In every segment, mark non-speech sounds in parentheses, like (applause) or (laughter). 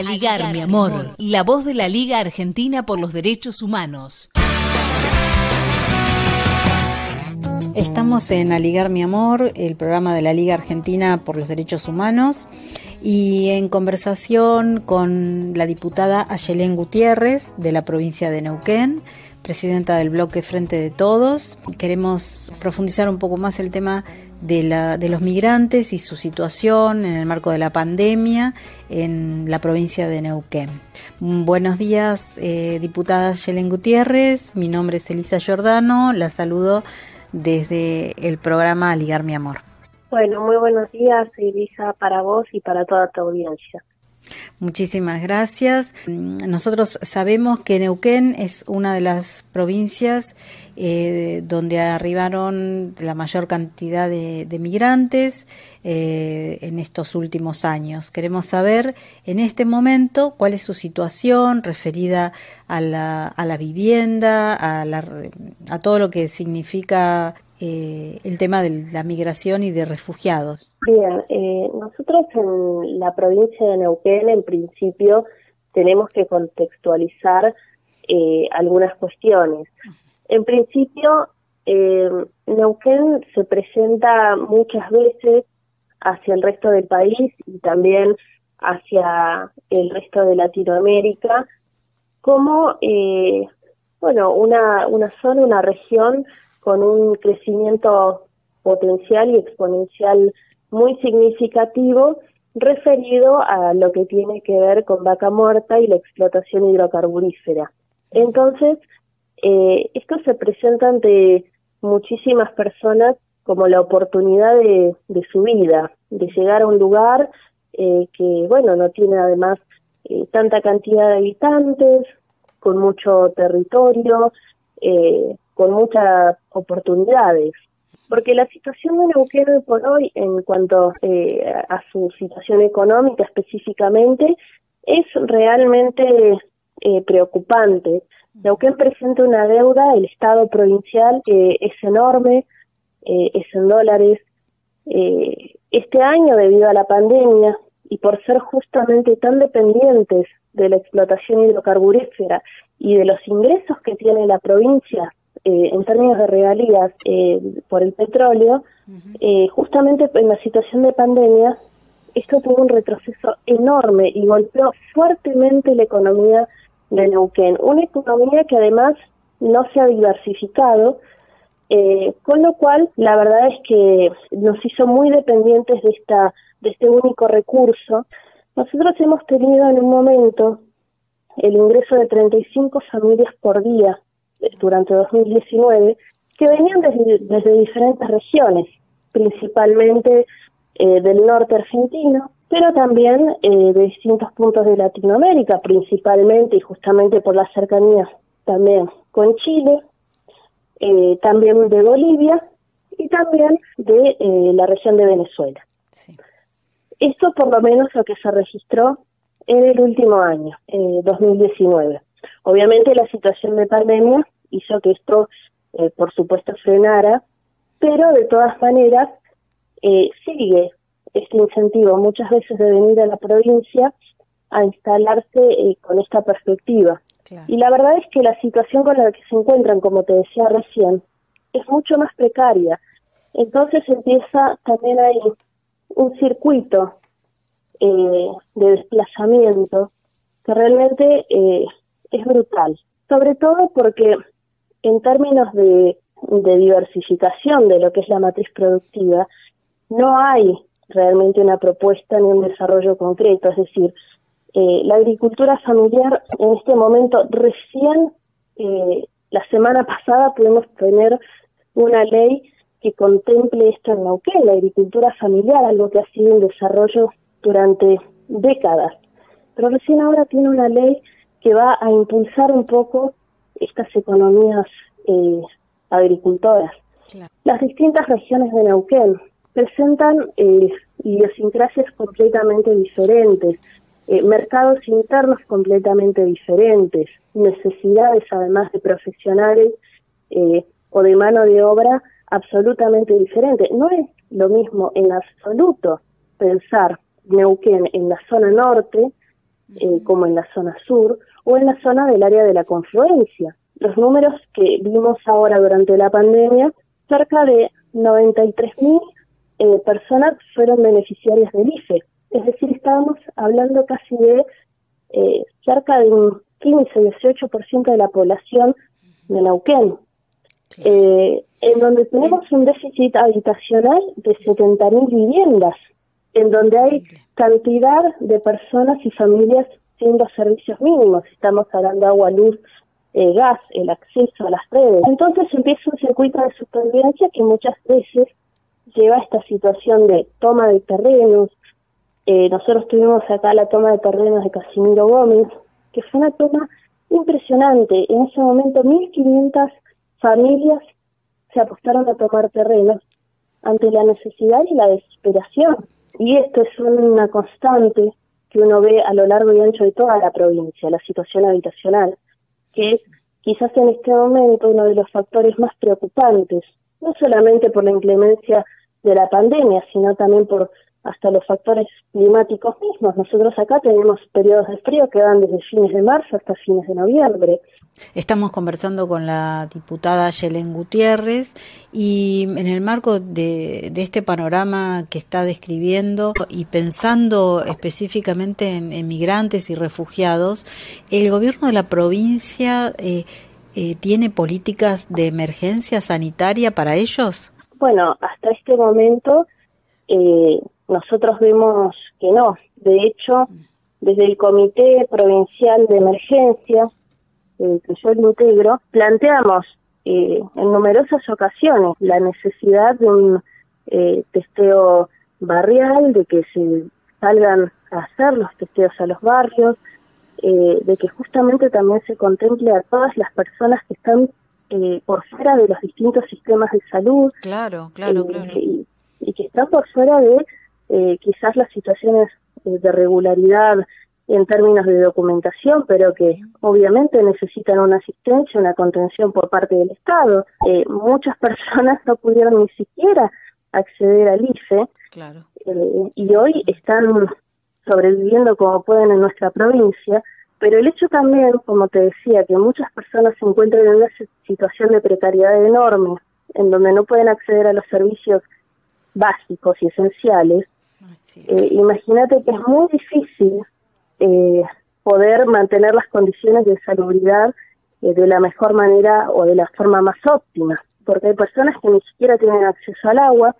Aligar, mi amor, la voz de la Liga Argentina por los Derechos Humanos. Estamos en Aligar mi amor, el programa de la Liga Argentina por los Derechos Humanos, y en conversación con la diputada Ayelén Gutiérrez de la provincia de Neuquén, presidenta del bloque Frente de Todos. Queremos profundizar un poco más el tema de, la, de los migrantes y su situación en el marco de la pandemia en la provincia de Neuquén. Buenos días, eh, diputada Yelen Gutiérrez. Mi nombre es Elisa Giordano. La saludo desde el programa Ligar mi Amor. Bueno, muy buenos días, Elisa, para vos y para toda tu audiencia. Muchísimas gracias. Nosotros sabemos que Neuquén es una de las provincias eh, donde arribaron la mayor cantidad de, migrantes eh, en estos últimos años. Queremos saber en este momento cuál es su situación referida a la, a la vivienda, a, la, a todo lo que significa eh, el tema de la migración y de refugiados. Bien, eh, nosotros en la provincia de Neuquén, en principio, tenemos que contextualizar eh, algunas cuestiones. En principio, Neuquén se presenta muchas veces hacia el resto del país y también hacia el resto de Latinoamérica como bueno una, una zona, una región con un crecimiento potencial y exponencial muy significativo referido a lo que tiene que ver con vaca muerta y la explotación hidrocarburífera. Entonces, eh, esto se presenta ante muchísimas personas como la oportunidad de, su vida, de llegar a un lugar eh, que, bueno, no tiene además eh, tanta cantidad de habitantes, con mucho territorio, eh, con muchas oportunidades. Porque la situación de Neuquén hoy por hoy, en cuanto eh, a su situación económica específicamente, es realmente eh, preocupante. Neuquén presenta una deuda, el Estado provincial, que es enorme, eh, es en dólares. este año, debido a la pandemia y por ser justamente tan dependientes de la explotación hidrocarburífera y de los ingresos que tiene la provincia eh, en términos de regalías eh, por el petróleo, eh, justamente en la situación de pandemia, esto tuvo un retroceso enorme y golpeó fuertemente la economía de Neuquén. Una economía que además no se ha diversificado, con lo cual la verdad es que nos hizo muy dependientes de, esta, de este único recurso. Nosotros hemos tenido en un momento el ingreso de 35 familias por día durante 2019 que venían desde, diferentes regiones, principalmente eh, del norte argentino, pero también eh, de distintos puntos de Latinoamérica, principalmente y justamente por la cercanía también con Chile, eh, también de Bolivia y también de la región de Venezuela. Esto por lo menos lo que se registró en el último año, en 2019. Obviamente la situación de pandemia hizo que esto, eh, por supuesto, frenara, pero de todas maneras eh, sigue este incentivo muchas veces de venir a la provincia a instalarse eh, con esta perspectiva. Y la verdad es que la situación con la que se encuentran, como te decía recién, es mucho más precaria. Entonces empieza también ahí un circuito de desplazamiento que realmente es brutal. Sobre todo porque en términos de, diversificación de lo que es la matriz productiva, no hay realmente una propuesta ni un desarrollo concreto. Es decir, eh, la agricultura familiar en este momento recién, eh, la semana pasada pudimos tener una ley que contemple esto en Neuquén, la agricultura familiar, algo que ha sido un desarrollo durante décadas. Pero recién ahora tiene una ley que va a impulsar un poco estas economías eh, agricultoras. Las distintas regiones de Neuquén presentan eh, idiosincrasias completamente diferentes, eh, mercados internos completamente diferentes, necesidades además de profesionales eh, o de mano de obra absolutamente diferentes. No es lo mismo en absoluto pensar Neuquén en la zona norte eh, como en la zona sur o en la zona del área de la confluencia. Los números que vimos ahora durante la pandemia, cerca de 93.000 eh, personas fueron beneficiarias del IFE. Es decir, estábamos hablando casi de eh, cerca de un 15-18% de la población de Neuquén, eh, en donde tenemos un déficit habitacional de 70.000 viviendas, en donde hay cantidad de personas y familias sin los servicios mínimos. Estamos hablando de agua, luz, eh, gas, el acceso a las redes. Entonces empieza un circuito de supervivencia que muchas veces lleva a esta situación de toma de terrenos. Eh, nosotros tuvimos acá la toma de terrenos de Casimiro Gómez, que fue una toma impresionante. En ese momento 1.500 familias se apostaron a tomar terrenos ante la necesidad y la desesperación. Y esto es una constante que uno ve a lo largo y ancho de toda la provincia, la situación habitacional, que es quizás en este momento uno de los factores más preocupantes, no solamente por la inclemencia de la pandemia, sino también por hasta los factores climáticos mismos. Nosotros acá tenemos periodos de frío que van desde fines de marzo hasta fines de noviembre. Estamos conversando con la diputada Yelen Gutiérrez y en el marco de, este panorama que está describiendo y pensando específicamente en, migrantes y refugiados, el gobierno de la provincia eh, eh, tiene políticas de emergencia sanitaria para ellos. Bueno, hasta este momento eh, nosotros vemos que no. De hecho, desde el Comité Provincial de Emergencia, eh, que yo lo integro, planteamos eh, en numerosas ocasiones la necesidad de un eh, testeo barrial, de que se salgan a hacer los testeos a los barrios, de que justamente también se contemple a todas las personas que están por fuera de los distintos sistemas de salud. Claro, claro, claro. y que están por fuera de eh, quizás las situaciones eh, de regularidad en términos de documentación, pero que obviamente necesitan una asistencia, una contención por parte del Estado. Eh, muchas (laughs) personas no pudieron ni siquiera acceder al IFE claro. y hoy están sobreviviendo como pueden en nuestra provincia, pero el hecho también, como te decía, que muchas personas se encuentran en una situación de precariedad enorme, en donde no pueden acceder a los servicios básicos y esenciales, eh, imagínate que es muy difícil eh, poder mantener las condiciones de salubridad eh, de la mejor manera o de la forma más óptima, porque hay personas que ni siquiera tienen acceso al agua,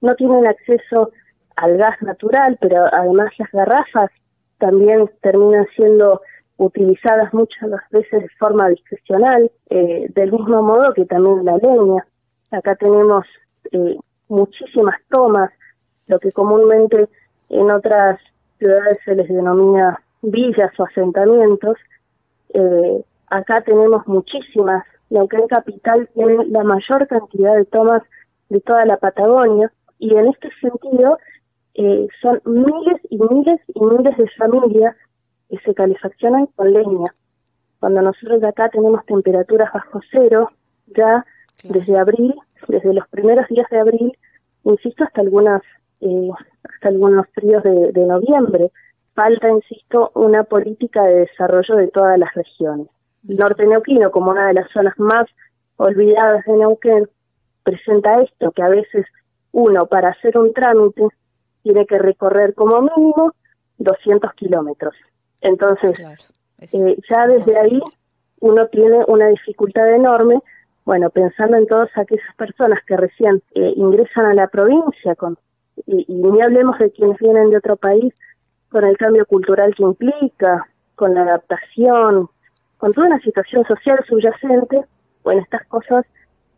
no tienen acceso al gas natural, pero además las garrafas también terminan siendo utilizadas muchas veces de forma discrecional, del mismo modo que también la leña. Acá tenemos muchísimas tomas lo que comúnmente en otras ciudades se les denomina villas o asentamientos. Eh, acá tenemos muchísimas. en Capital tiene la mayor cantidad de tomas de toda la Patagonia y en este sentido eh, son miles y miles y miles de familias que se calefaccionan con leña. Cuando nosotros de acá tenemos temperaturas bajo cero, ya desde abril, desde los primeros días de abril, insisto, hasta algunas eh, hasta algunos fríos de, noviembre. Falta, insisto, una política de desarrollo de todas las regiones. El norte neuquino, como una de las zonas más olvidadas de Neuquén, presenta esto, que a veces uno para hacer un trámite tiene que recorrer como mínimo 200 kilómetros. Entonces, eh, ya desde ahí uno tiene una dificultad enorme, bueno, pensando en todas aquellas personas que recién eh, ingresan a la provincia con y, ni hablemos de quienes vienen de otro país, con el cambio cultural que implica, con la adaptación, con toda una situación social subyacente, bueno, estas cosas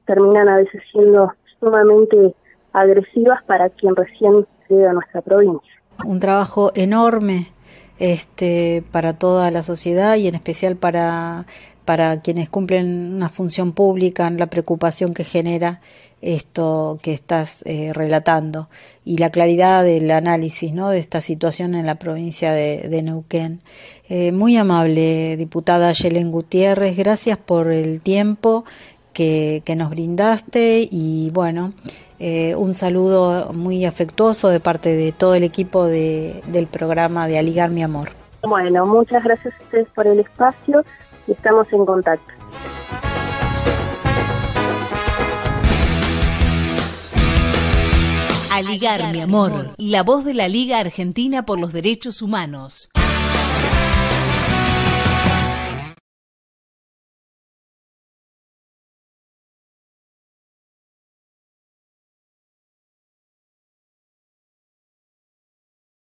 terminan a veces siendo sumamente agresivas para quien recién llega a nuestra provincia. Un trabajo enorme este, para toda la sociedad y en especial para para quienes cumplen una función pública, la preocupación que genera esto que estás eh, relatando y la claridad del análisis ¿no? de esta situación en la provincia de, Neuquén. Eh, muy amable, diputada Yelen Gutiérrez, gracias por el tiempo que, nos brindaste y bueno, eh, un saludo muy afectuoso de parte de todo el equipo de, del programa de Aligar Mi Amor. Bueno, muchas gracias a ustedes por el espacio estamos en contacto. Aligar, mi amor, la voz de la Liga Argentina por los Derechos Humanos.